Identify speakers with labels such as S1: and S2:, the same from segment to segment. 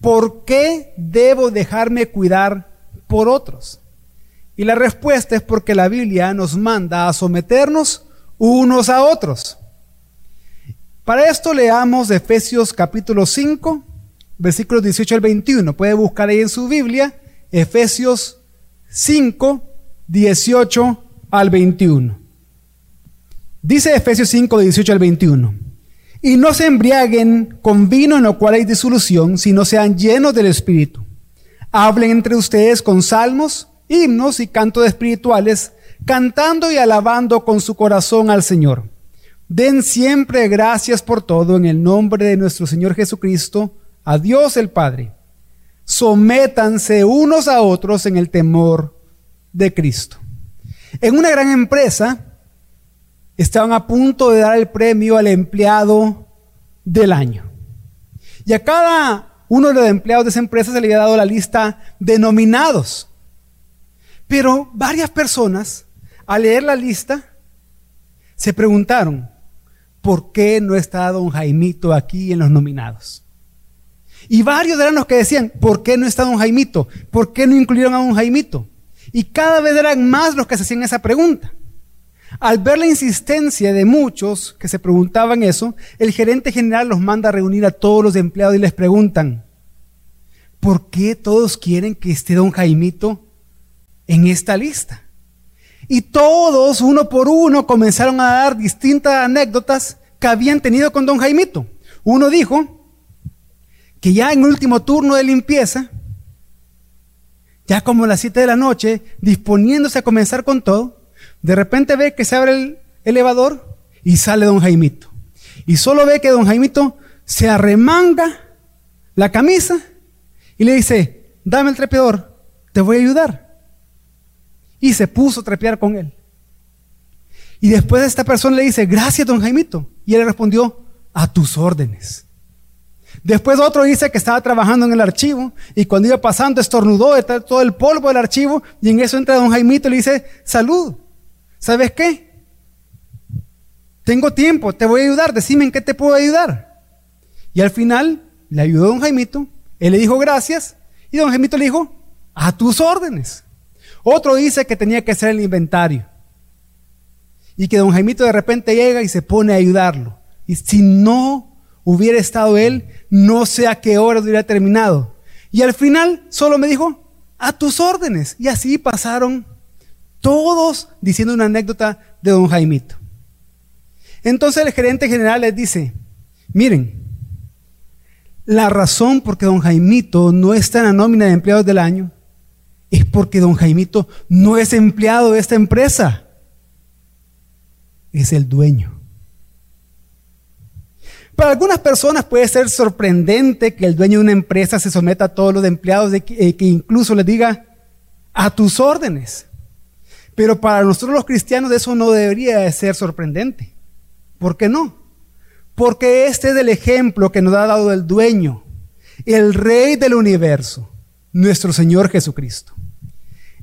S1: ¿por qué debo dejarme cuidar por otros? Y la respuesta es porque la Biblia nos manda a someternos unos a otros. Para esto leamos Efesios capítulo 5, versículos 18 al 21. Puede buscar ahí en su Biblia Efesios 5, 18 al 21. Dice Efesios 5, 18 al 21. Y no se embriaguen con vino en lo cual hay disolución, sino sean llenos del Espíritu. Hablen entre ustedes con salmos, himnos y cantos espirituales, cantando y alabando con su corazón al Señor. Den siempre gracias por todo en el nombre de nuestro Señor Jesucristo, a Dios el Padre. Sométanse unos a otros en el temor de Cristo. En una gran empresa estaban a punto de dar el premio al empleado del año. Y a cada uno de los empleados de esa empresa se le había dado la lista de nominados. Pero varias personas, al leer la lista, se preguntaron, ¿por qué no está don Jaimito aquí en los nominados? Y varios eran los que decían, ¿por qué no está don Jaimito? ¿Por qué no incluyeron a don Jaimito? Y cada vez eran más los que se hacían esa pregunta. Al ver la insistencia de muchos que se preguntaban eso, el gerente general los manda a reunir a todos los empleados y les preguntan, ¿por qué todos quieren que esté don Jaimito en esta lista? Y todos, uno por uno, comenzaron a dar distintas anécdotas que habían tenido con don Jaimito. Uno dijo que ya en último turno de limpieza, ya como a las 7 de la noche, disponiéndose a comenzar con todo, de repente ve que se abre el elevador y sale don Jaimito. Y solo ve que don Jaimito se arremanga la camisa y le dice, dame el trepeador, te voy a ayudar. Y se puso a trepear con él. Y después esta persona le dice, gracias don Jaimito. Y él respondió, a tus órdenes. Después otro dice que estaba trabajando en el archivo y cuando iba pasando estornudó todo el polvo del archivo y en eso entra don Jaimito y le dice, salud, ¿sabes qué? Tengo tiempo, te voy a ayudar, decime en qué te puedo ayudar. Y al final le ayudó don Jaimito, él le dijo gracias y don Jaimito le dijo, a tus órdenes. Otro dice que tenía que hacer el inventario y que don Jaimito de repente llega y se pone a ayudarlo. Y si no hubiera estado él, no sé a qué hora hubiera terminado. Y al final solo me dijo, a tus órdenes. Y así pasaron todos diciendo una anécdota de don Jaimito. Entonces el gerente general les dice, miren, la razón por que don Jaimito no está en la nómina de empleados del año es porque don Jaimito no es empleado de esta empresa, es el dueño. Para algunas personas puede ser sorprendente que el dueño de una empresa se someta a todos los empleados, de que, eh, que incluso les diga a tus órdenes. Pero para nosotros los cristianos eso no debería de ser sorprendente. ¿Por qué no? Porque este es el ejemplo que nos ha dado el dueño, el rey del universo, nuestro Señor Jesucristo.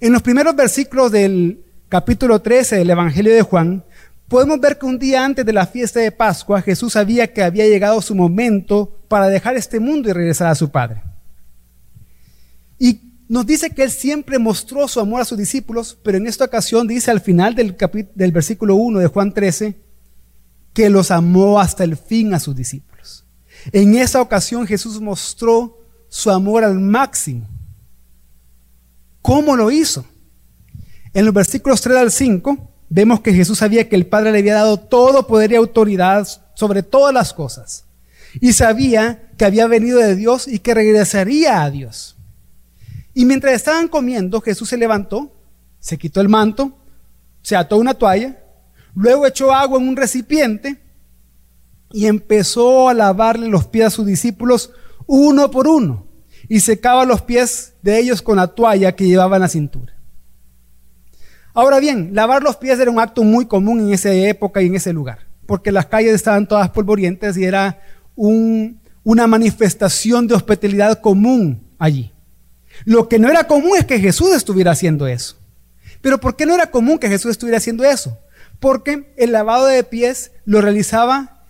S1: En los primeros versículos del capítulo 13 del Evangelio de Juan, podemos ver que un día antes de la fiesta de Pascua, Jesús sabía que había llegado su momento para dejar este mundo y regresar a su Padre. Y nos dice que Él siempre mostró su amor a sus discípulos, pero en esta ocasión dice al final del, del versículo 1 de Juan 13, que los amó hasta el fin a sus discípulos. En esa ocasión Jesús mostró su amor al máximo. ¿Cómo lo hizo? En los versículos 3 al 5 vemos que Jesús sabía que el Padre le había dado todo poder y autoridad sobre todas las cosas. Y sabía que había venido de Dios y que regresaría a Dios. Y mientras estaban comiendo, Jesús se levantó, se quitó el manto, se ató una toalla, luego echó agua en un recipiente y empezó a lavarle los pies a sus discípulos uno por uno y secaba los pies de ellos con la toalla que llevaba en la cintura. Ahora bien, lavar los pies era un acto muy común en esa época y en ese lugar, porque las calles estaban todas polvorientas y era una manifestación de hospitalidad común allí. Lo que no era común es que Jesús estuviera haciendo eso. Pero ¿por qué no era común que Jesús estuviera haciendo eso? Porque el lavado de pies lo realizaba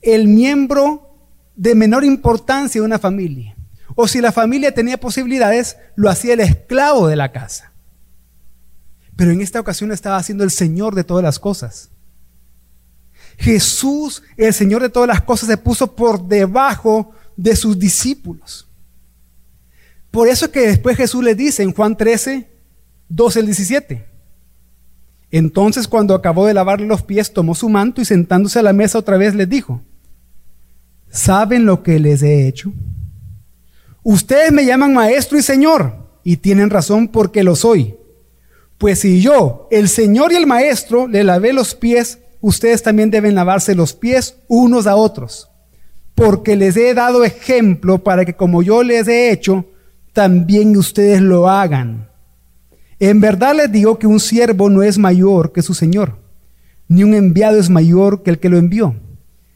S1: el miembro de menor importancia de una familia o si la familia tenía posibilidades, lo hacía el esclavo de la casa. Pero en esta ocasión estaba siendo el Señor de todas las cosas. Jesús, el Señor de todas las cosas, se puso por debajo de sus discípulos. Por eso es que después Jesús le dice en Juan 13, 12 al 17. Entonces cuando acabó de lavarle los pies, tomó su manto y sentándose a la mesa otra vez les dijo, ¿saben lo que les he hecho? Ustedes me llaman maestro y señor, y tienen razón porque lo soy. Pues si yo, el señor y el maestro, le lavé los pies, ustedes también deben lavarse los pies unos a otros. Porque les he dado ejemplo para que como yo les he hecho, también ustedes lo hagan. En verdad les digo que un siervo no es mayor que su señor, ni un enviado es mayor que el que lo envió.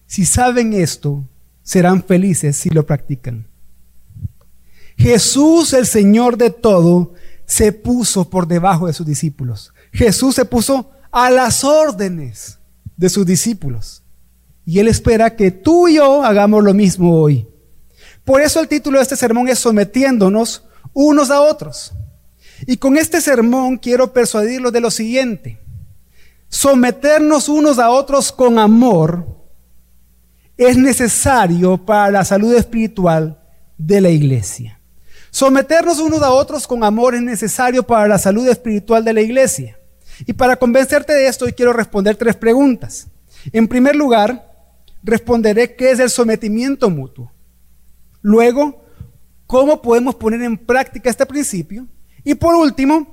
S1: Si saben esto, serán felices si lo practican. Jesús, el Señor de todo, se puso por debajo de sus discípulos. Jesús se puso a las órdenes de sus discípulos. Y Él espera que tú y yo hagamos lo mismo hoy. Por eso el título de este sermón es sometiéndonos unos a otros. Y con este sermón quiero persuadirlos de lo siguiente. Someternos unos a otros con amor es necesario para la salud espiritual de la iglesia. Someternos unos a otros con amor es necesario para la salud espiritual de la iglesia. Y para convencerte de esto, hoy quiero responder tres preguntas. En primer lugar, responderé qué es el sometimiento mutuo. Luego, cómo podemos poner en práctica este principio. Y por último,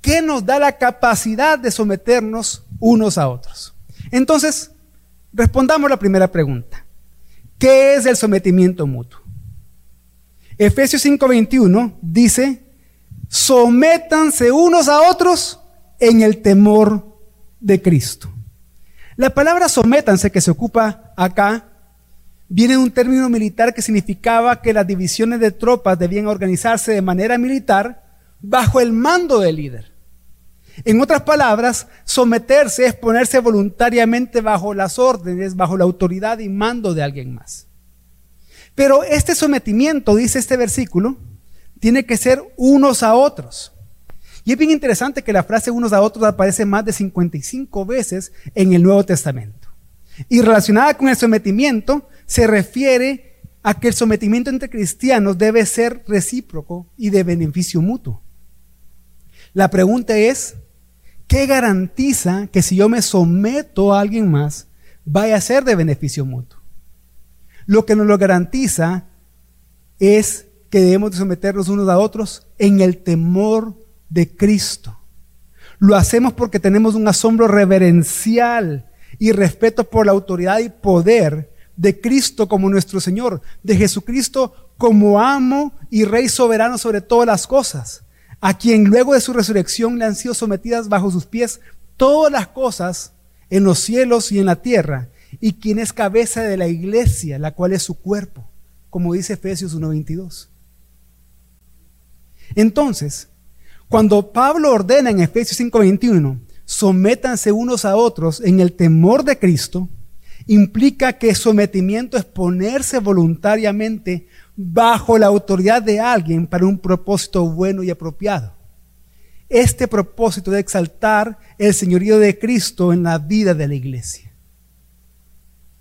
S1: qué nos da la capacidad de someternos unos a otros. Entonces, respondamos la primera pregunta. ¿Qué es el sometimiento mutuo? Efesios 5:21 dice, sométanse unos a otros en el temor de Cristo. La palabra sométanse que se ocupa acá viene de un término militar que significaba que las divisiones de tropas debían organizarse de manera militar bajo el mando del líder. En otras palabras, someterse es ponerse voluntariamente bajo las órdenes, bajo la autoridad y mando de alguien más. Pero este sometimiento, dice este versículo, tiene que ser unos a otros. Y es bien interesante que la frase unos a otros aparece más de 55 veces en el Nuevo Testamento. Y relacionada con el sometimiento, se refiere a que el sometimiento entre cristianos debe ser recíproco y de beneficio mutuo. La pregunta es, ¿qué garantiza que si yo me someto a alguien más, vaya a ser de beneficio mutuo? Lo que nos lo garantiza es que debemos de someternos unos a otros en el temor de Cristo. Lo hacemos porque tenemos un asombro reverencial y respeto por la autoridad y poder de Cristo como nuestro Señor, de Jesucristo como amo y Rey soberano sobre todas las cosas, a quien luego de su resurrección le han sido sometidas bajo sus pies todas las cosas en los cielos y en la tierra, y quien es cabeza de la iglesia, la cual es su cuerpo, como dice Efesios 1.22. Entonces, cuando Pablo ordena en Efesios 5:21, sométanse unos a otros en el temor de Cristo, implica que sometimiento es ponerse voluntariamente bajo la autoridad de alguien para un propósito bueno y apropiado. Este propósito de exaltar el señorío de Cristo en la vida de la iglesia.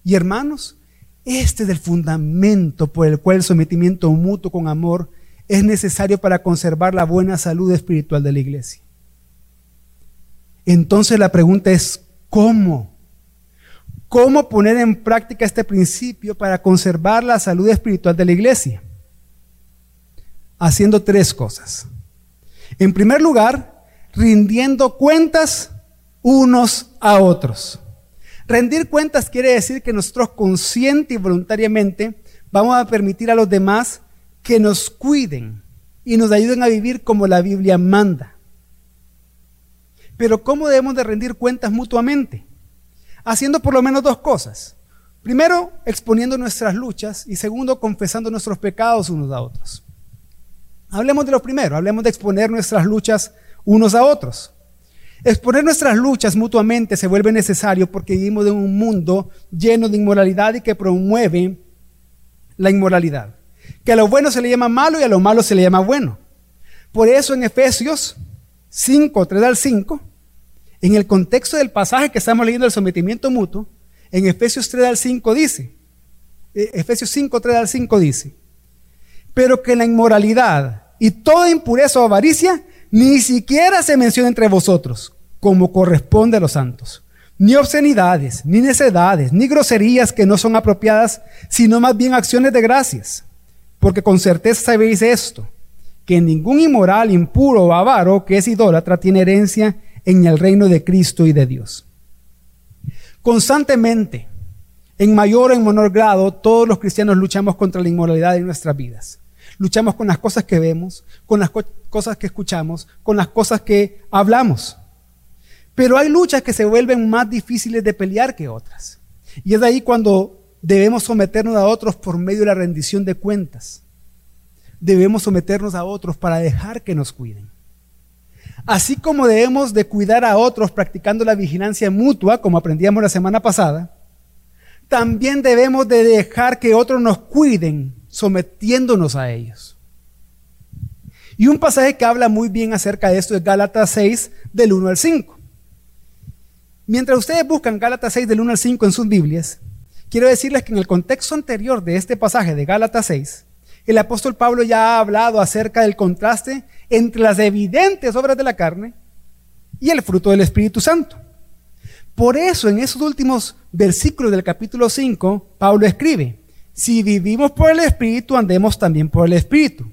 S1: Y hermanos, este es el fundamento por el cual el sometimiento mutuo con amor es necesario para conservar la buena salud espiritual de la iglesia. Entonces la pregunta es, ¿cómo? ¿Cómo poner en práctica este principio para conservar la salud espiritual de la iglesia? Haciendo tres cosas. En primer lugar, rindiendo cuentas unos a otros. Rendir cuentas quiere decir que nosotros consciente y voluntariamente vamos a permitir a los demás que nos cuiden y nos ayuden a vivir como la Biblia manda. Pero ¿cómo debemos de rendir cuentas mutuamente? Haciendo por lo menos dos cosas. Primero, exponiendo nuestras luchas y segundo, confesando nuestros pecados unos a otros. Hablemos de lo primero, hablemos de exponer nuestras luchas unos a otros. Exponer nuestras luchas mutuamente se vuelve necesario porque vivimos en un mundo lleno de inmoralidad y que promueve la inmoralidad. Que a lo bueno se le llama malo y a lo malo se le llama bueno. Por eso en Efesios 5, 3 al 5, en el contexto del pasaje que estamos leyendo del sometimiento mutuo, en Efesios 3 al 5 dice, eh, Efesios 5, 3 al 5 dice, pero que la inmoralidad y toda impureza o avaricia ni siquiera se menciona entre vosotros, como corresponde a los santos. Ni obscenidades, ni necedades, ni groserías que no son apropiadas, sino más bien acciones de gracias. Porque con certeza sabéis esto, que ningún inmoral, impuro o avaro que es idólatra tiene herencia en el reino de Cristo y de Dios. Constantemente, en mayor o en menor grado, todos los cristianos luchamos contra la inmoralidad en nuestras vidas. Luchamos con las cosas que vemos, con las cosas que escuchamos, con las cosas que hablamos. Pero hay luchas que se vuelven más difíciles de pelear que otras. Y es de ahí cuando debemos someternos a otros por medio de la rendición de cuentas. Debemos someternos a otros para dejar que nos cuiden. Así como debemos de cuidar a otros practicando la vigilancia mutua, como aprendíamos la semana pasada, también debemos de dejar que otros nos cuiden sometiéndonos a ellos. Y un pasaje que habla muy bien acerca de esto es Gálatas 6 del 1 al 5. Mientras ustedes buscan Gálatas 6 del 1 al 5 en sus Biblias, quiero decirles que en el contexto anterior de este pasaje de Gálatas 6, el apóstol Pablo ya ha hablado acerca del contraste entre las evidentes obras de la carne y el fruto del Espíritu Santo. Por eso en esos últimos versículos del capítulo 5, Pablo escribe, si vivimos por el Espíritu, andemos también por el Espíritu.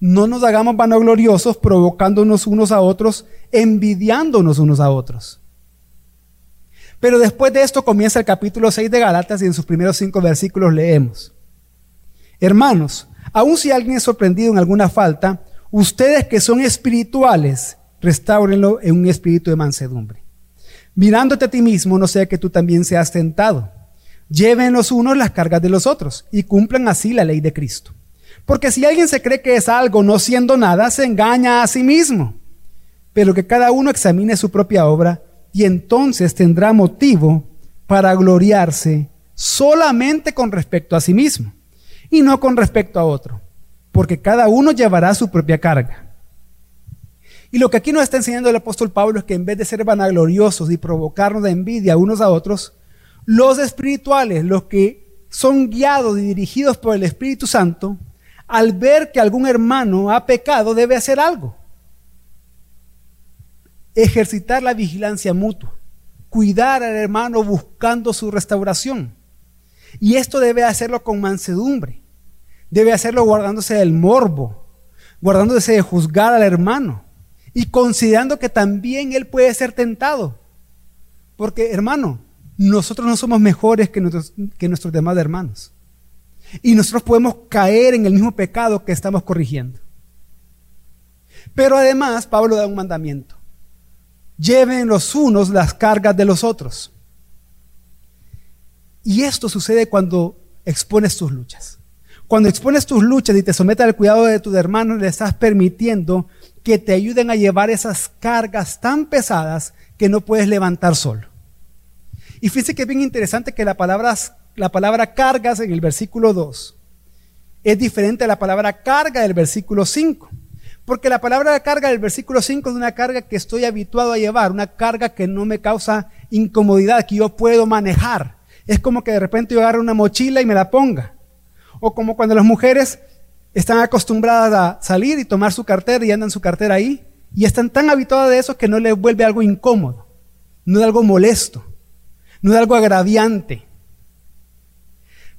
S1: No nos hagamos vanagloriosos, provocándonos unos a otros, envidiándonos unos a otros. Pero después de esto comienza el capítulo 6 de Galatas y en sus primeros cinco versículos leemos. Hermanos, aun si alguien es sorprendido en alguna falta, ustedes que son espirituales, restáurenlo en un espíritu de mansedumbre. Mirándote a ti mismo, no sea que tú también seas tentado. Lleven los unos las cargas de los otros y cumplan así la ley de Cristo. Porque si alguien se cree que es algo no siendo nada, se engaña a sí mismo. Pero que cada uno examine su propia obra y entonces tendrá motivo para gloriarse solamente con respecto a sí mismo y no con respecto a otro, porque cada uno llevará su propia carga. Y lo que aquí nos está enseñando el apóstol Pablo es que en vez de ser vanagloriosos y provocarnos de envidia unos a otros, los espirituales, los que son guiados y dirigidos por el Espíritu Santo, al ver que algún hermano ha pecado, debe hacer algo. Ejercitar la vigilancia mutua, cuidar al hermano buscando su restauración. Y esto debe hacerlo con mansedumbre, debe hacerlo guardándose del morbo, guardándose de juzgar al hermano y considerando que también él puede ser tentado. Porque, hermano, nosotros no somos mejores que nuestros, demás hermanos. Y nosotros podemos caer en el mismo pecado que estamos corrigiendo. Pero además, Pablo da un mandamiento. Lleven los unos las cargas de los otros. Y esto sucede cuando expones tus luchas. Cuando expones tus luchas y te sometes al cuidado de tus hermanos, le estás permitiendo que te ayuden a llevar esas cargas tan pesadas que no puedes levantar solo. Y fíjese que es bien interesante que la palabra, la palabra cargas en el versículo 2 es diferente a la palabra carga del versículo 5. Porque la palabra carga del versículo 5 es una carga que estoy habituado a llevar, una carga que no me causa incomodidad, que yo puedo manejar. Es como que de repente yo agarro una mochila y me la ponga. O como cuando las mujeres están acostumbradas a salir y tomar su cartera y andan su cartera ahí. Y están tan habituadas de eso que no les vuelve algo incómodo, no es algo molesto no es algo agraviante.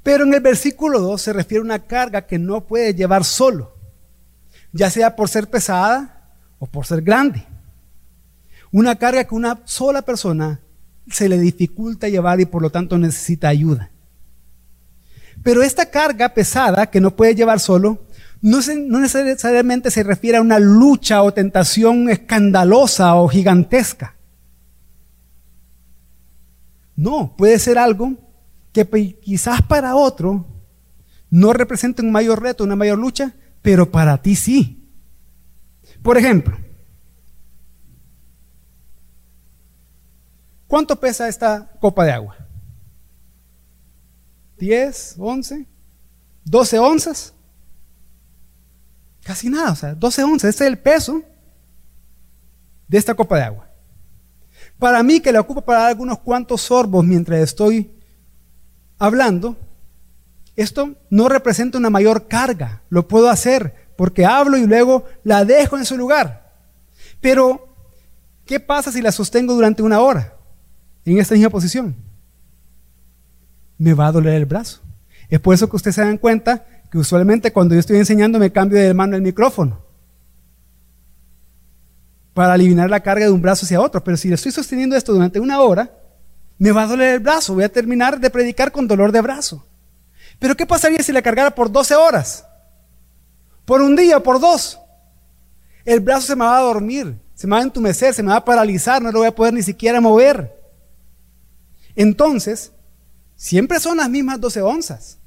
S1: Pero en el versículo 2 se refiere a una carga que no puede llevar solo, ya sea por ser pesada o por ser grande. Una carga que una sola persona se le dificulta llevar y por lo tanto necesita ayuda. Pero esta carga pesada que no puede llevar solo, no, necesariamente se refiere a una lucha o tentación escandalosa o gigantesca. No, puede ser algo que quizás para otro no represente un mayor reto, una mayor lucha, pero para ti sí. Por ejemplo, ¿cuánto pesa esta copa de agua? ¿10, 11, 12 onzas? Casi nada, o sea, 12 onzas, ese es el peso de esta copa de agua. Para mí, que la ocupo para dar algunos cuantos sorbos mientras estoy hablando, esto no representa una mayor carga, lo puedo hacer porque hablo y luego la dejo en su lugar. Pero, ¿qué pasa si la sostengo durante una hora en esta misma posición? Me va a doler el brazo. Es por eso que ustedes se dan cuenta que usualmente cuando yo estoy enseñando me cambio de mano el micrófono para aliviar la carga de un brazo hacia otro. Pero si le estoy sosteniendo esto durante una hora, me va a doler el brazo. Voy a terminar de predicar con dolor de brazo. Pero ¿qué pasaría si la cargara por 12 horas? Por un día, por dos. El brazo se me va a dormir, se me va a entumecer, se me va a paralizar, no lo voy a poder ni siquiera mover. Entonces, siempre son las mismas 12 onzas.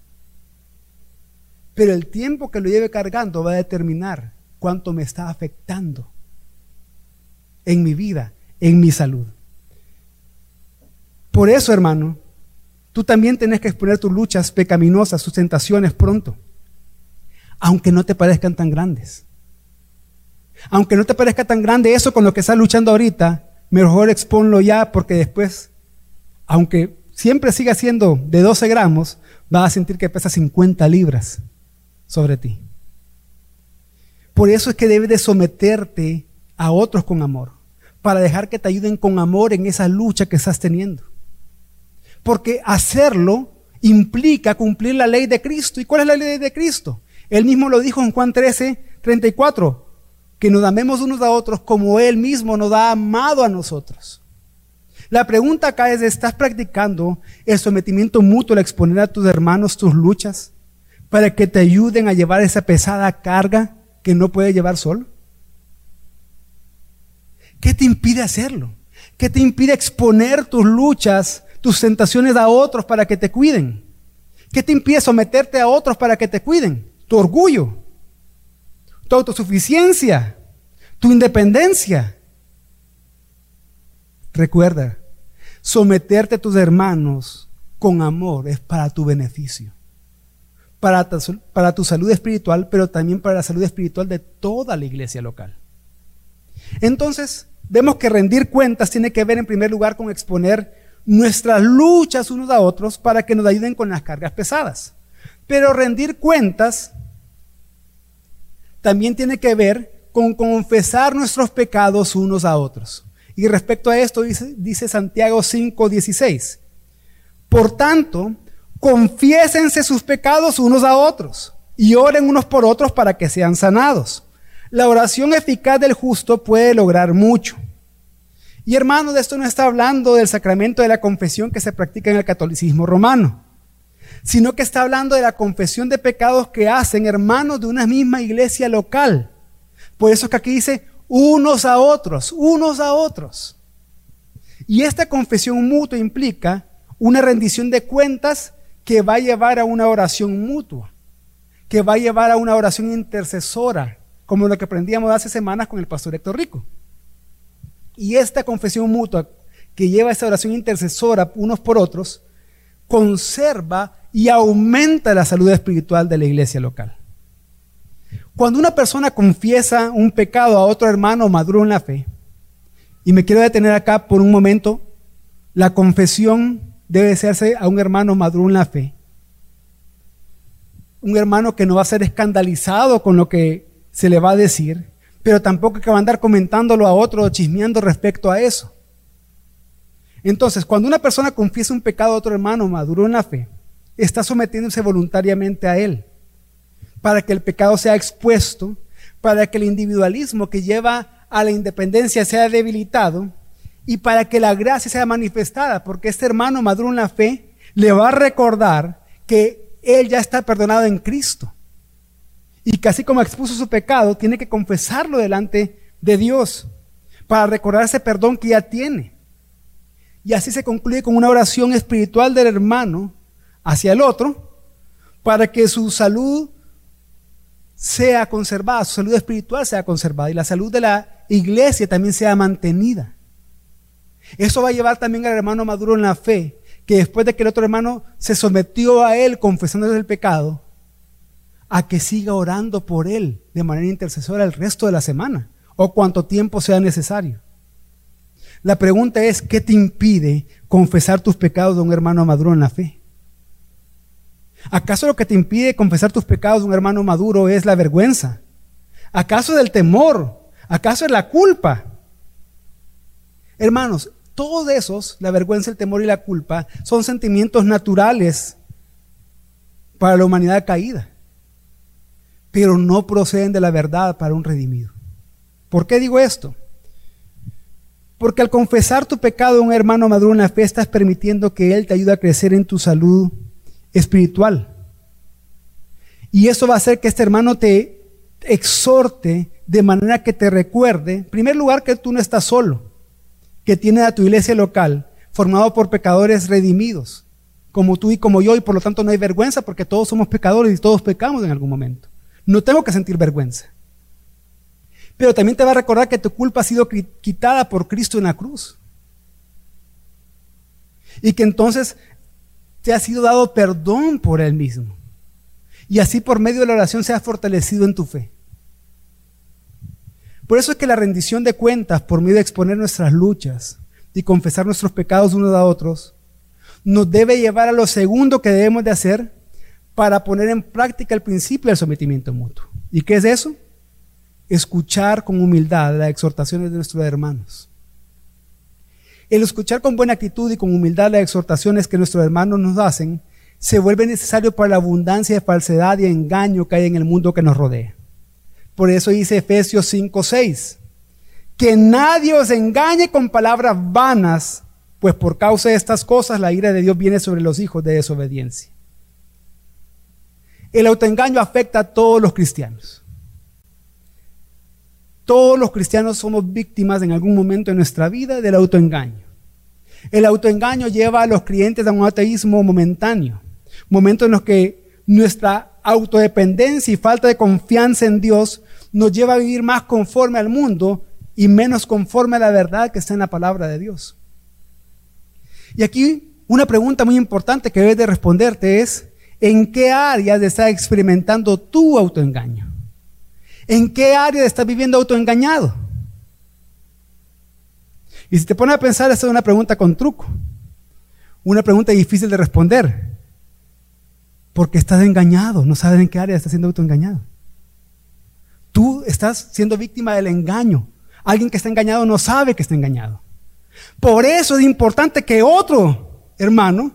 S1: Pero el tiempo que lo lleve cargando va a determinar cuánto me está afectando en mi vida, en mi salud. Por eso, hermano, tú también tienes que exponer tus luchas pecaminosas, tus tentaciones pronto, aunque no te parezcan tan grandes. Aunque no te parezca tan grande eso con lo que estás luchando ahorita, mejor exponlo ya porque después, aunque siempre siga siendo de 12 gramos, vas a sentir que pesa 50 libras sobre ti. Por eso es que debes de someterte a otros con amor para dejar que te ayuden con amor en esa lucha que estás teniendo. Porque hacerlo implica cumplir la ley de Cristo. ¿Y cuál es la ley de Cristo? Él mismo lo dijo en Juan 13, 34, que nos amemos unos a otros como Él mismo nos ha amado a nosotros. La pregunta acá es, ¿estás practicando el sometimiento mutuo al exponer a tus hermanos tus luchas para que te ayuden a llevar esa pesada carga que no puedes llevar solo? ¿Qué te impide hacerlo? ¿Qué te impide exponer tus luchas, tus tentaciones a otros para que te cuiden? ¿Qué te impide someterte a otros para que te cuiden? Tu orgullo, tu autosuficiencia, tu independencia. Recuerda, someterte a tus hermanos con amor es para tu beneficio, para tu, para tu salud espiritual, pero también para la salud espiritual de toda la iglesia local. Entonces, vemos que rendir cuentas tiene que ver en primer lugar con exponer nuestras luchas unos a otros para que nos ayuden con las cargas pesadas. Pero rendir cuentas también tiene que ver con confesar nuestros pecados unos a otros. Y respecto a esto dice, dice Santiago 5:16. Por tanto, confiésense sus pecados unos a otros y oren unos por otros para que sean sanados. La oración eficaz del justo puede lograr mucho. Y hermano, de esto no está hablando del sacramento de la confesión que se practica en el catolicismo romano, sino que está hablando de la confesión de pecados que hacen hermanos de una misma iglesia local. Por eso que aquí dice unos a otros, unos a otros. Y esta confesión mutua implica una rendición de cuentas que va a llevar a una oración mutua, que va a llevar a una oración intercesora, como lo que aprendíamos hace semanas con el pastor Héctor Rico. Y esta confesión mutua que lleva esta oración intercesora unos por otros, conserva y aumenta la salud espiritual de la iglesia local. Cuando una persona confiesa un pecado a otro hermano maduro en la fe, y me quiero detener acá por un momento, la confesión debe hacerse a un hermano maduro en la fe. Un hermano que no va a ser escandalizado con lo que se le va a decir, pero tampoco que va a andar comentándolo a otro o chismeando respecto a eso. Entonces, cuando una persona confiesa un pecado a otro hermano maduro en la fe, está sometiéndose voluntariamente a él, para que el pecado sea expuesto, para que el individualismo que lleva a la independencia sea debilitado y para que la gracia sea manifestada, porque este hermano maduro en la fe le va a recordar que él ya está perdonado en Cristo y que así como expuso su pecado, tiene que confesarlo delante de Dios para recordar ese perdón que ya tiene. Y así se concluye con una oración espiritual del hermano hacia el otro para que su salud sea conservada, su salud espiritual sea conservada y la salud de la iglesia también sea mantenida. Eso va a llevar también al hermano maduro en la fe, que después de que el otro hermano se sometió a él confesándole el pecado, a que siga orando por él de manera intercesora el resto de la semana o cuanto tiempo sea necesario. La pregunta es, ¿qué te impide confesar tus pecados de un hermano maduro en la fe? ¿Acaso lo que te impide confesar tus pecados de un hermano maduro es la vergüenza? ¿Acaso es el temor? ¿Acaso es la culpa? Hermanos, todos esos, la vergüenza, el temor y la culpa, son sentimientos naturales para la humanidad caída, pero no proceden de la verdad para un redimido. ¿Por qué digo esto? Porque al confesar tu pecado a un hermano maduro en la fe, estás permitiendo que Él te ayude a crecer en tu salud espiritual. Y eso va a hacer que este hermano te exhorte de manera que te recuerde, en primer lugar, que tú no estás solo, que tienes a tu iglesia local formado por pecadores redimidos, como tú y como yo, y por lo tanto no hay vergüenza porque todos somos pecadores y todos pecamos en algún momento. No tengo que sentir vergüenza. Pero también te va a recordar que tu culpa ha sido quitada por Cristo en la cruz. Y que entonces te ha sido dado perdón por Él mismo. Y así por medio de la oración se ha fortalecido en tu fe. Por eso es que la rendición de cuentas, por medio de exponer nuestras luchas y confesar nuestros pecados unos a otros, nos debe llevar a lo segundo que debemos de hacer para poner en práctica el principio del sometimiento mutuo. ¿Y qué es eso? Escuchar con humildad las exhortaciones de nuestros hermanos. El escuchar con buena actitud y con humildad las exhortaciones que nuestros hermanos nos hacen se vuelve necesario para la abundancia de falsedad y engaño que hay en el mundo que nos rodea. Por eso dice Efesios 5:6, que nadie os engañe con palabras vanas, pues por causa de estas cosas la ira de Dios viene sobre los hijos de desobediencia. El autoengaño afecta a todos los cristianos. Todos los cristianos somos víctimas en algún momento de nuestra vida del autoengaño. El autoengaño lleva a los creyentes a un ateísmo momentáneo, momentos en los que nuestra autodependencia y falta de confianza en Dios nos lleva a vivir más conforme al mundo y menos conforme a la verdad que está en la palabra de Dios. Y aquí una pregunta muy importante que debes de responderte es, ¿en qué áreas estás experimentando tu autoengaño? ¿En qué área estás viviendo autoengañado? Y si te pones a pensar, esta es una pregunta con truco. Una pregunta difícil de responder. Porque estás engañado, no sabes en qué área estás siendo autoengañado. Tú estás siendo víctima del engaño. Alguien que está engañado no sabe que está engañado. Por eso es importante que otro hermano,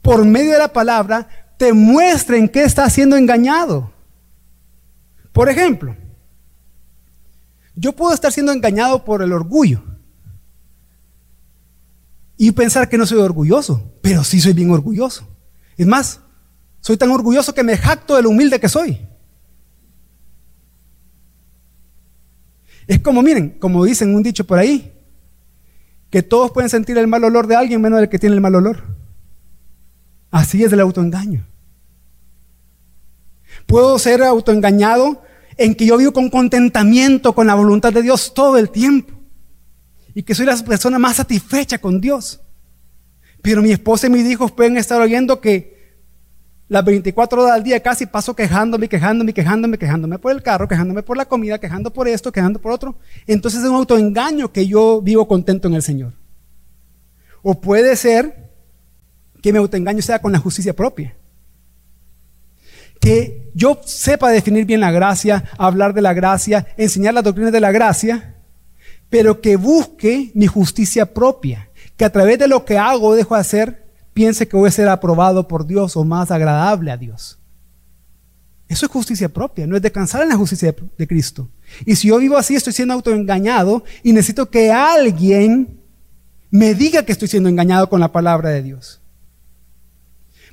S1: por medio de la palabra, te muestre en qué está siendo engañado. Por ejemplo, yo puedo estar siendo engañado por el orgullo y pensar que no soy orgulloso, pero sí soy bien orgulloso. Es más, soy tan orgulloso que me jacto de lo humilde que soy. Es como, miren, como dicen un dicho por ahí, que todos pueden sentir el mal olor de alguien menos el que tiene el mal olor. Así es el autoengaño. Puedo ser autoengañado en que yo vivo con contentamiento con la voluntad de Dios todo el tiempo y que soy la persona más satisfecha con Dios. Pero mi esposa y mis hijos pueden estar oyendo que las 24 horas al día casi paso quejándome, quejándome, quejándome, quejándome por el carro, quejándome por la comida, quejando por esto, quejando por otro. Entonces es un autoengaño que yo vivo contento en el Señor. O puede ser que mi autoengaño sea con la justicia propia que yo sepa definir bien la gracia, hablar de la gracia, enseñar las doctrinas de la gracia, pero que busque mi justicia propia, que a través de lo que hago dejo de hacer, piense que voy a ser aprobado por Dios o más agradable a Dios. Eso es justicia propia, no es descansar en la justicia de Cristo. Y si yo vivo así, estoy siendo autoengañado y necesito que alguien me diga que estoy siendo engañado con la palabra de Dios.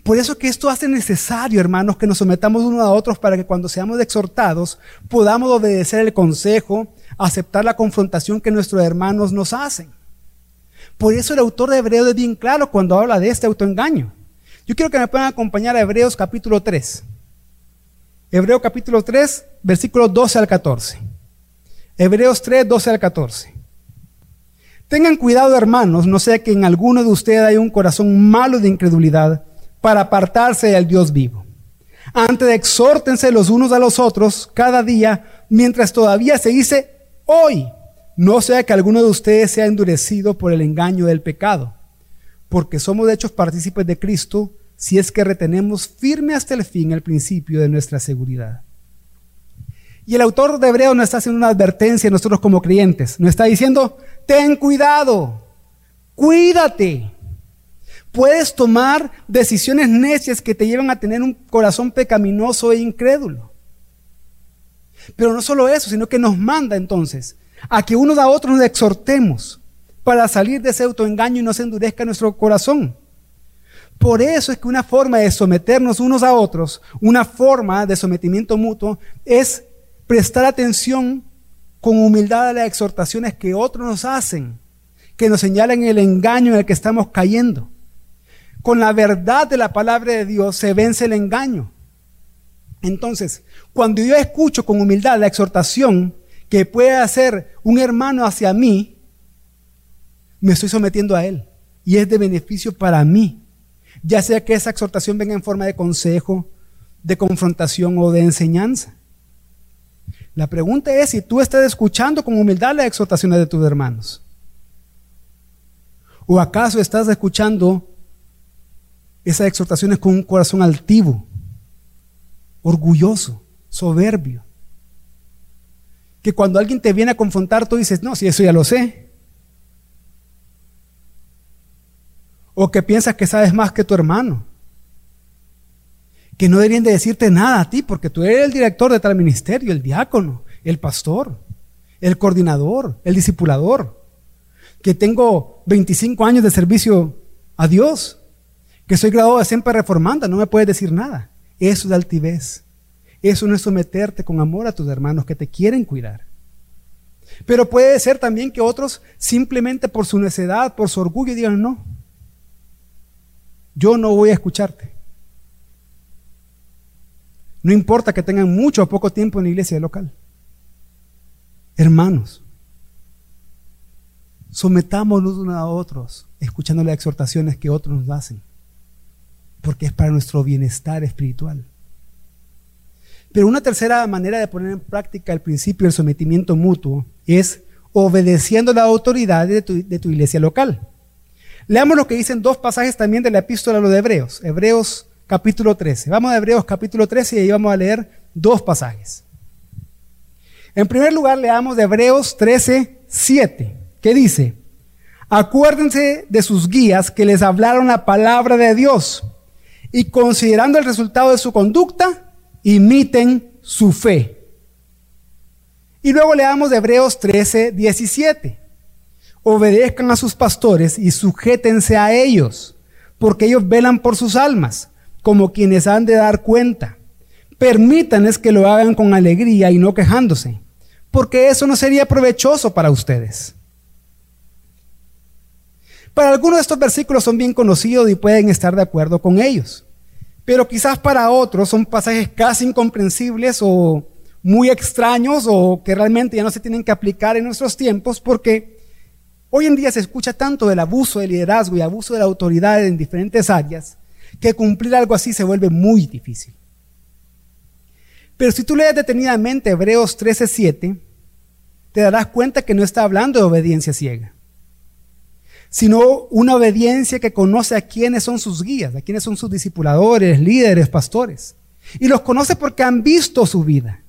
S1: Por eso que esto hace necesario, hermanos, que nos sometamos unos a otros para que cuando seamos exhortados podamos obedecer el consejo, aceptar la confrontación que nuestros hermanos nos hacen. Por eso el autor de Hebreos es bien claro cuando habla de este autoengaño. Yo quiero que me puedan acompañar a Hebreos capítulo 3. Hebreos capítulo 3, versículos 12 al 14. Hebreos 3, 12 al 14. Tengan cuidado, hermanos, no sea que en alguno de ustedes haya un corazón malo de incredulidad para apartarse del Dios vivo. Antes exhórtense los unos a los otros cada día, mientras todavía se dice hoy, no sea que alguno de ustedes sea endurecido por el engaño del pecado, porque somos hechos partícipes de Cristo si es que retenemos firme hasta el fin el principio de nuestra seguridad. Y el autor de Hebreos nos está haciendo una advertencia a nosotros como creyentes. Nos está diciendo, ten cuidado, cuídate. Puedes tomar decisiones necias que te llevan a tener un corazón pecaminoso e incrédulo. Pero no solo eso, sino que nos manda entonces a que unos a otros nos exhortemos para salir de ese autoengaño y no se endurezca nuestro corazón. Por eso es que una forma de someternos unos a otros, una forma de sometimiento mutuo, es prestar atención con humildad a las exhortaciones que otros nos hacen, que nos señalan el engaño en el que estamos cayendo. Con la verdad de la palabra de Dios se vence el engaño. Entonces, cuando yo escucho con humildad la exhortación que puede hacer un hermano hacia mí, me estoy sometiendo a él y es de beneficio para mí ya sea que esa exhortación venga en forma de consejo, de confrontación o de enseñanza. La pregunta es si tú estás escuchando con humildad las exhortaciones de tus hermanos. ¿O acaso estás escuchando esas exhortaciones con un corazón altivo, orgulloso, soberbio? Que cuando alguien te viene a confrontar, tú dices, no, si eso ya lo sé. O que piensas que sabes más que tu hermano. Que no deberían de decirte nada a ti porque tú eres el director de tal ministerio, el diácono, el pastor, el coordinador, el discipulador. Que tengo 25 años de servicio a Dios. Que soy graduado de siempre reformanda, no me puedes decir nada. Eso es altivez. Eso no es someterte con amor a tus hermanos que te quieren cuidar. Pero puede ser también que otros simplemente por su necedad, por su orgullo digan no yo no voy a escucharte. No importa que tengan mucho o poco tiempo en la iglesia local. Hermanos, sometámonos unos a otros, escuchando las exhortaciones que otros nos hacen, porque es para nuestro bienestar espiritual. Pero una tercera manera de poner en práctica el principio del sometimiento mutuo es obedeciendo la autoridad de tu, de tu iglesia local. Leamos lo que dicen dos pasajes también de la epístola a los Hebreos. Hebreos capítulo 13. Vamos a Hebreos capítulo 13 y ahí vamos a leer dos pasajes. En primer lugar, leamos de Hebreos 13, 7, que dice, acuérdense de sus guías que les hablaron la palabra de Dios y considerando el resultado de su conducta, imiten su fe. Y luego leamos Hebreos 13, 17 obedezcan a sus pastores y sujétense a ellos, porque ellos velan por sus almas, como quienes han de dar cuenta. Permítanles que lo hagan con alegría y no quejándose, porque eso no sería provechoso para ustedes. Para algunos de estos versículos son bien conocidos y pueden estar de acuerdo con ellos, pero quizás para otros son pasajes casi incomprensibles o muy extraños o que realmente ya no se tienen que aplicar en nuestros tiempos porque Hoy en día se escucha tanto del abuso de liderazgo y abuso de la autoridad en diferentes áreas que cumplir algo así se vuelve muy difícil. Pero si tú lees detenidamente Hebreos 13:7, te darás cuenta que no está hablando de obediencia ciega, sino una obediencia que conoce a quiénes son sus guías, a quiénes son sus discipuladores, líderes, pastores. Y los conoce porque han visto su vida,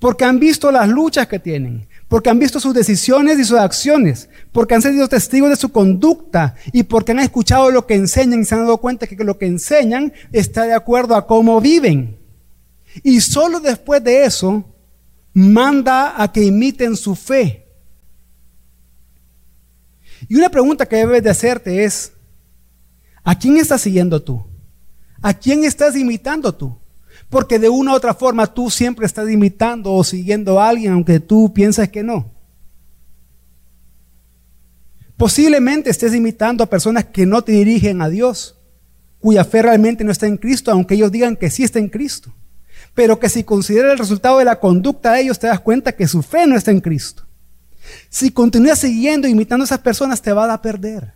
S1: porque han visto las luchas que tienen, porque han visto sus decisiones y sus acciones, porque han sido testigos de su conducta y porque han escuchado lo que enseñan y se han dado cuenta que lo que enseñan está de acuerdo a cómo viven. Y solo después de eso manda a que imiten su fe. Y una pregunta que debes de hacerte es, ¿a quién estás siguiendo tú? ¿A quién estás imitando tú? Porque de una u otra forma tú siempre estás imitando o siguiendo a alguien aunque tú piensas que no. Posiblemente estés imitando a personas que no te dirigen a Dios, cuya fe realmente no está en Cristo, aunque ellos digan que sí está en Cristo. Pero que si consideras el resultado de la conducta de ellos, te das cuenta que su fe no está en Cristo. Si continúas siguiendo, imitando a esas personas, te va a perder.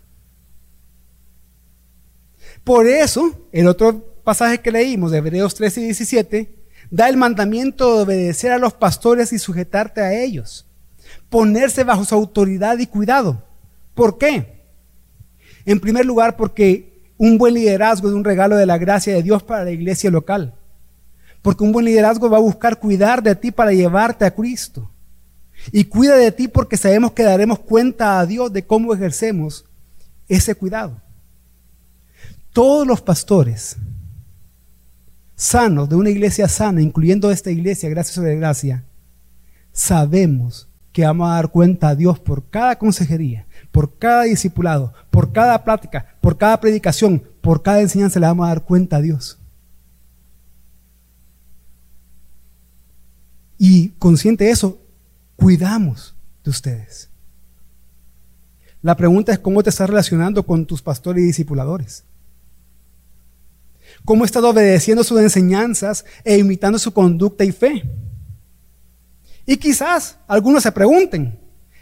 S1: Por eso, el otro pasajes que leímos, de Hebreos 13 y 17, da el mandamiento de obedecer a los pastores y sujetarte a ellos, ponerse bajo su autoridad y cuidado. ¿Por qué? En primer lugar, porque un buen liderazgo es un regalo de la gracia de Dios para la iglesia local. Porque un buen liderazgo va a buscar cuidar de ti para llevarte a Cristo. Y cuida de ti porque sabemos que daremos cuenta a Dios de cómo ejercemos ese cuidado. Todos los pastores sanos de una iglesia sana, incluyendo esta iglesia, gracias sobre gracia, sabemos que vamos a dar cuenta a Dios por cada consejería, por cada discipulado, por cada plática, por cada predicación, por cada enseñanza, le vamos a dar cuenta a Dios. Y consciente de eso, cuidamos de ustedes. La pregunta es cómo te estás relacionando con tus pastores y discipuladores cómo estado obedeciendo sus enseñanzas e imitando su conducta y fe. Y quizás algunos se pregunten,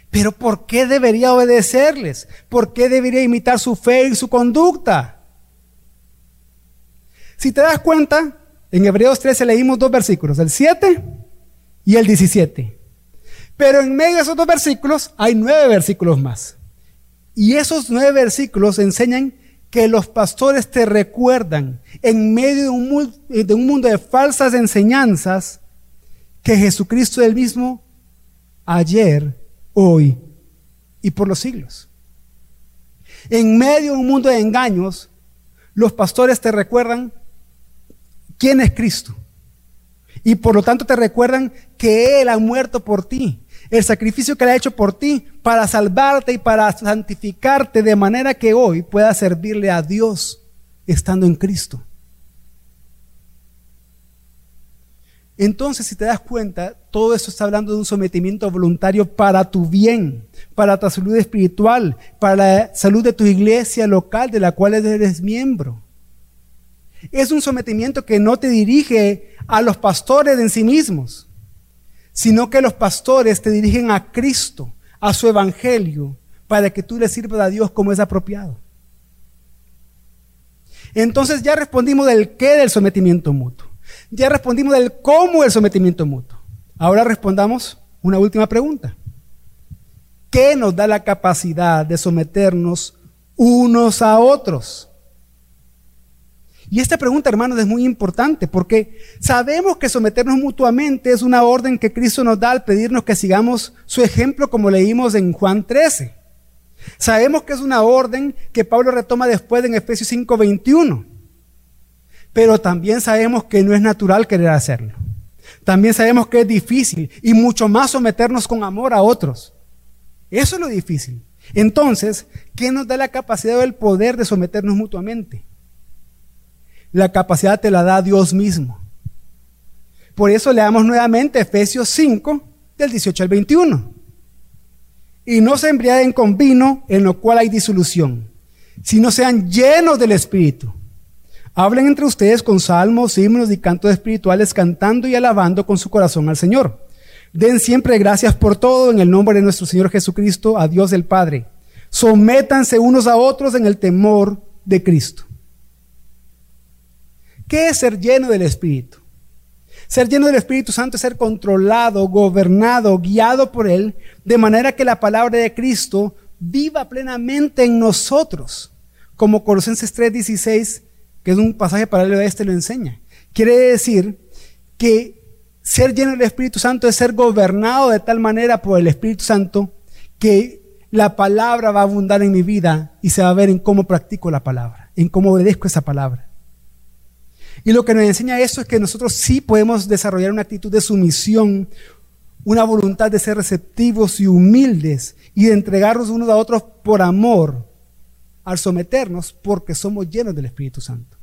S1: pero ¿por qué debería obedecerles? ¿Por qué debería imitar su fe y su conducta? Si te das cuenta, en Hebreos 13 leímos dos versículos, el 7 y el 17. Pero en medio de esos dos versículos hay nueve versículos más. Y esos nueve versículos enseñan que los pastores te recuerdan en medio de un, mundo de falsas enseñanzas que Jesucristo es el mismo ayer, hoy y por los siglos. En medio de un mundo de engaños, los pastores te recuerdan quién es Cristo. Y por lo tanto te recuerdan que Él ha muerto por ti, el sacrificio que Él ha hecho por ti para salvarte y para santificarte de manera que hoy puedas servirle a Dios estando en Cristo. Entonces, si te das cuenta, todo esto está hablando de un sometimiento voluntario para tu bien, para tu salud espiritual, para la salud de tu iglesia local de la cual eres miembro. Es un sometimiento que no te dirige a los pastores en sí mismos, sino que los pastores te dirigen a Cristo, a su evangelio, para que tú le sirvas a Dios como es apropiado. Entonces ya respondimos del qué del sometimiento mutuo. Ya respondimos del cómo del sometimiento mutuo. Ahora respondamos una última pregunta. ¿Qué nos da la capacidad de someternos unos a otros? Y esta pregunta, hermanos, es muy importante porque sabemos que someternos mutuamente es una orden que Cristo nos da al pedirnos que sigamos su ejemplo como leímos en Juan 13. Sabemos que es una orden que Pablo retoma después en Efesios 5:21. Pero también sabemos que no es natural querer hacerlo. También sabemos que es difícil y mucho más someternos con amor a otros. Eso es lo difícil. Entonces, ¿qué nos da la capacidad o el poder de someternos mutuamente? La capacidad te la da Dios mismo. Por eso leamos nuevamente Efesios 5, del 18 al 21. Y no se embriaguen con vino en lo cual hay disolución, sino sean llenos del Espíritu. Hablen entre ustedes con salmos, himnos y cantos espirituales, cantando y alabando con su corazón al Señor. Den siempre gracias por todo en el nombre de nuestro Señor Jesucristo, a Dios el Padre. Sométanse unos a otros en el temor de Cristo. ¿Qué es ser lleno del Espíritu? Ser lleno del Espíritu Santo es ser controlado, gobernado, guiado por Él, de manera que la palabra de Cristo viva plenamente en nosotros, como Colosenses 3:16, que es un pasaje paralelo a este, lo enseña. Quiere decir que ser lleno del Espíritu Santo es ser gobernado de tal manera por el Espíritu Santo que la palabra va a abundar en mi vida y se va a ver en cómo practico la palabra, en cómo obedezco esa palabra. Y lo que nos enseña eso es que nosotros sí podemos desarrollar una actitud de sumisión, una voluntad de ser receptivos y humildes y de entregarnos unos a otros por amor al someternos porque somos llenos del Espíritu Santo.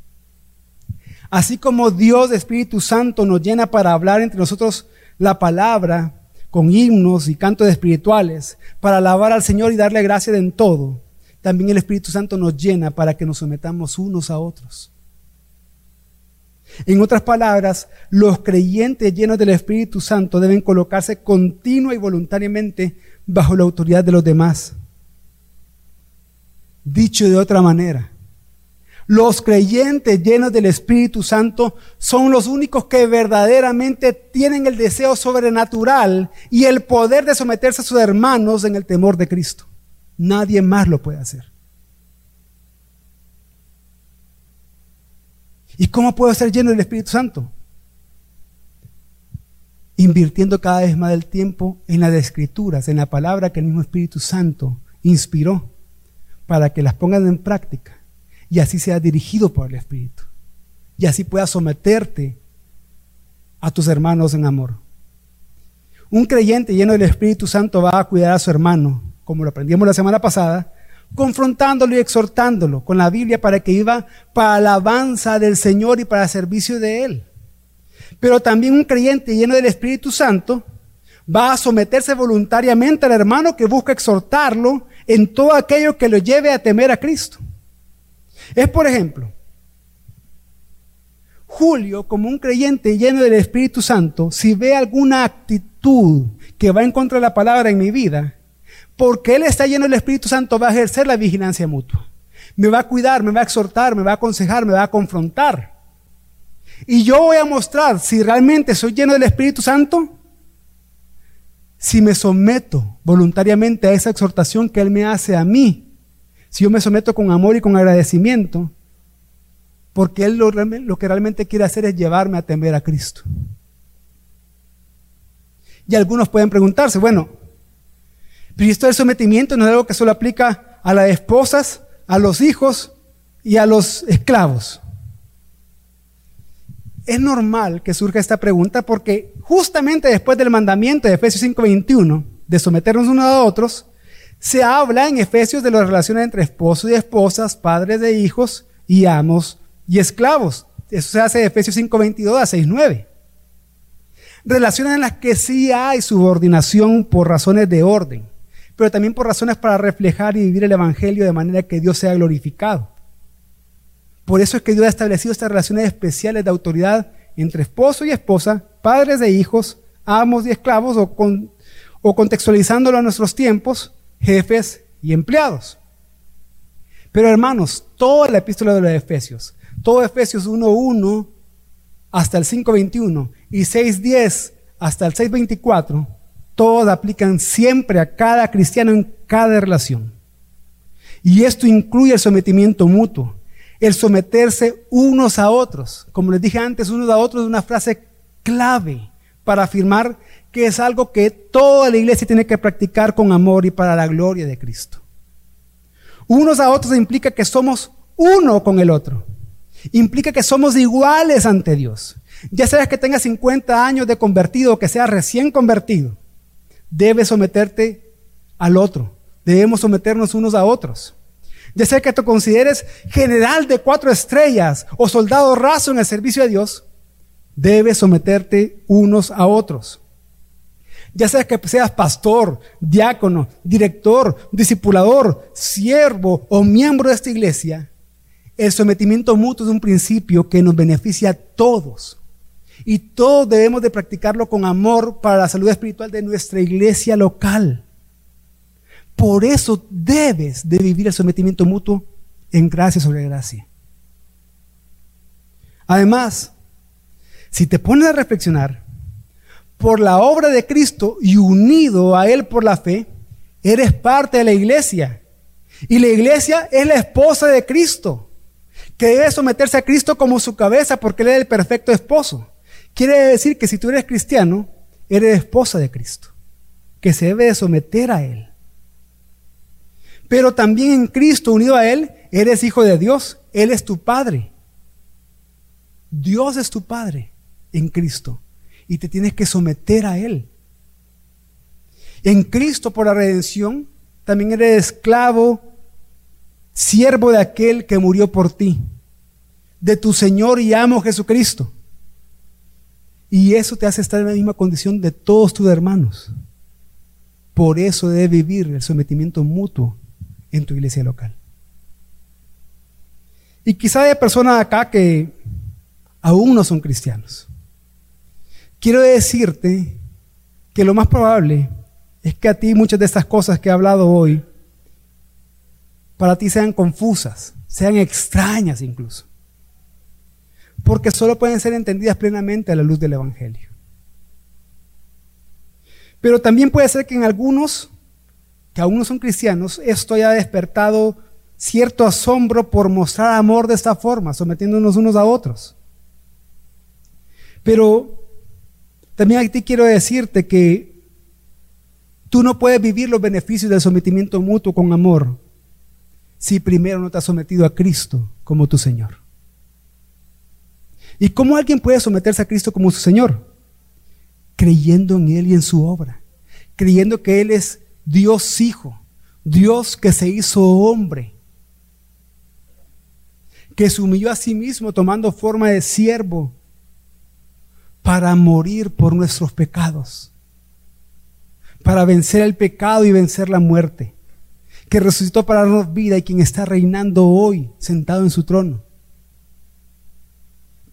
S1: Así como Dios, Espíritu Santo, nos llena para hablar entre nosotros la palabra con himnos y cantos espirituales, para alabar al Señor y darle gracia en todo, también el Espíritu Santo nos llena para que nos sometamos unos a otros. En otras palabras, los creyentes llenos del Espíritu Santo deben colocarse continua y voluntariamente bajo la autoridad de los demás. Dicho de otra manera, Los creyentes llenos del Espíritu Santo son los únicos que verdaderamente tienen el deseo sobrenatural y el poder de someterse a sus hermanos en el temor de Cristo. Nadie más lo puede hacer. ¿Y cómo puedo ser lleno del Espíritu Santo? Invirtiendo cada vez más del tiempo en las escrituras, en la palabra que el mismo Espíritu Santo inspiró para que las pongan en práctica y así sea dirigido por el Espíritu. Y así puedas someterte a tus hermanos en amor. Un creyente lleno del Espíritu Santo va a cuidar a su hermano, como lo aprendimos la semana pasada, confrontándolo y exhortándolo con la Biblia para que iba para alabanza del Señor y para servicio de Él. Pero también un creyente lleno del Espíritu Santo va a someterse voluntariamente al hermano que busca exhortarlo en todo aquello que lo lleve a temer a Cristo. Es, por ejemplo, Julio, como un creyente lleno del Espíritu Santo, si ve alguna actitud que va en contra de la palabra en mi vida, porque él está lleno del Espíritu Santo, va a ejercer la vigilancia mutua. Me va a cuidar, me va a exhortar, me va a aconsejar, me va a confrontar. Y yo voy a mostrar si realmente soy lleno del Espíritu Santo, si me someto voluntariamente a esa exhortación que Él me hace a mí si yo me someto con amor y con agradecimiento, porque Él lo, lo, que realmente quiere hacer es llevarme a temer a Cristo. Y algunos pueden preguntarse, bueno, pero esto del sometimiento no es algo que solo aplica a las esposas, a los hijos y a los esclavos. Es normal que surja esta pregunta porque justamente después del mandamiento de Efesios 5:21 de someternos unos a otros, se habla en Efesios de las relaciones entre esposos y esposas, padres de hijos y amos y esclavos. Eso se hace de Efesios 5:22 a 6:9. Relaciones en las que sí hay subordinación por razones de orden, pero también por razones para reflejar y vivir el Evangelio de manera que Dios sea glorificado. Por eso es que Dios ha establecido estas relaciones especiales de autoridad entre esposo y esposa, padres de hijos, amos y esclavos, o, o contextualizándolo a nuestros tiempos, jefes y empleados. Pero hermanos, toda la epístola de los Efesios, todo Efesios 1.1 hasta el 5.21 y 6.10 hasta el 6.24, todos aplican siempre a cada cristiano en cada relación. Y esto incluye el sometimiento mutuo, el someterse unos a otros. Como les dije antes, unos a otros es una frase clave para afirmar que es algo que toda la iglesia tiene que practicar con amor y para la gloria de Cristo. Unos a otros implica que somos uno con el otro. Implica que somos iguales ante Dios. Ya sea que tengas 50 años de convertido o que seas recién convertido, debes someterte al otro. Debemos someternos unos a otros. Ya sea que te consideres general de cuatro estrellas o soldado raso en el servicio de Dios, debes someterte unos a otros ya sea que seas pastor, diácono, director, discipulador, siervo o miembro de esta iglesia, el sometimiento mutuo es un principio que nos beneficia a todos. Y todos debemos de practicarlo con amor para la salud espiritual de nuestra iglesia local. Por eso debes de vivir el sometimiento mutuo en gracia sobre gracia. Además, si te pones a reflexionar, por la obra de Cristo y unido a Él por la fe, eres parte de la iglesia. Y la iglesia es la esposa de Cristo, que debe someterse a Cristo como su cabeza porque Él es el perfecto esposo. Quiere decir que si tú eres cristiano, eres esposa de Cristo, que se debe de someter a Él. Pero también en Cristo, unido a Él, eres hijo de Dios, Él es tu Padre. Dios es tu Padre en Cristo y te tienes que someter a Él. En Cristo por la redención también eres esclavo, siervo de aquel que murió por ti, de tu Señor y amo Jesucristo. Y eso te hace estar en la misma condición de todos tus hermanos. Por eso debe vivir el sometimiento mutuo en tu iglesia local. Y quizá haya personas acá que aún no son cristianos. Quiero decirte que lo más probable es que a ti muchas de estas cosas que he hablado hoy, para ti sean confusas, sean extrañas incluso, porque solo pueden ser entendidas plenamente a la luz del Evangelio. Pero también puede ser que en algunos, que aún no son cristianos, esto haya despertado cierto asombro por mostrar amor de esta forma, sometiéndonos unos a otros. Pero también aquí quiero decirte que tú no puedes vivir los beneficios del sometimiento mutuo con amor si primero no te has sometido a Cristo como tu Señor. ¿Y cómo alguien puede someterse a Cristo como su Señor? Creyendo en Él y en su obra, creyendo que Él es Dios Hijo, Dios que se hizo hombre, que se humilló a sí mismo tomando forma de siervo para morir por nuestros pecados, para vencer el pecado y vencer la muerte, que resucitó para darnos vida y quien está reinando hoy sentado en su trono.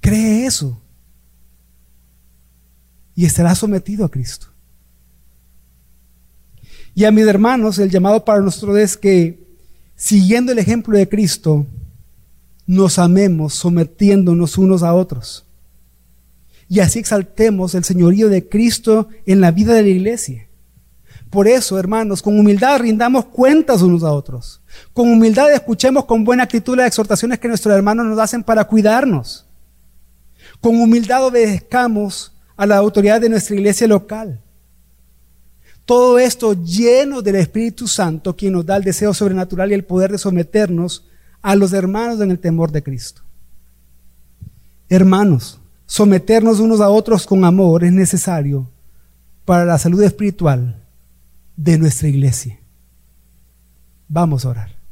S1: Cree eso y estará sometido a Cristo. Y a mis hermanos, el llamado para nosotros es que, siguiendo el ejemplo de Cristo, nos amemos sometiéndonos unos a otros. Y así exaltemos el señorío de Cristo en la vida de la iglesia. Por eso, hermanos, con humildad rindamos cuentas unos a otros. Con humildad escuchemos con buena actitud las exhortaciones que nuestros hermanos nos hacen para cuidarnos. Con humildad obedezcamos a la autoridad de nuestra iglesia local. Todo esto lleno del Espíritu Santo, quien nos da el deseo sobrenatural y el poder de someternos a los hermanos en el temor de Cristo. Hermanos, someternos unos a otros con amor es necesario para la salud espiritual de nuestra iglesia. Vamos a orar.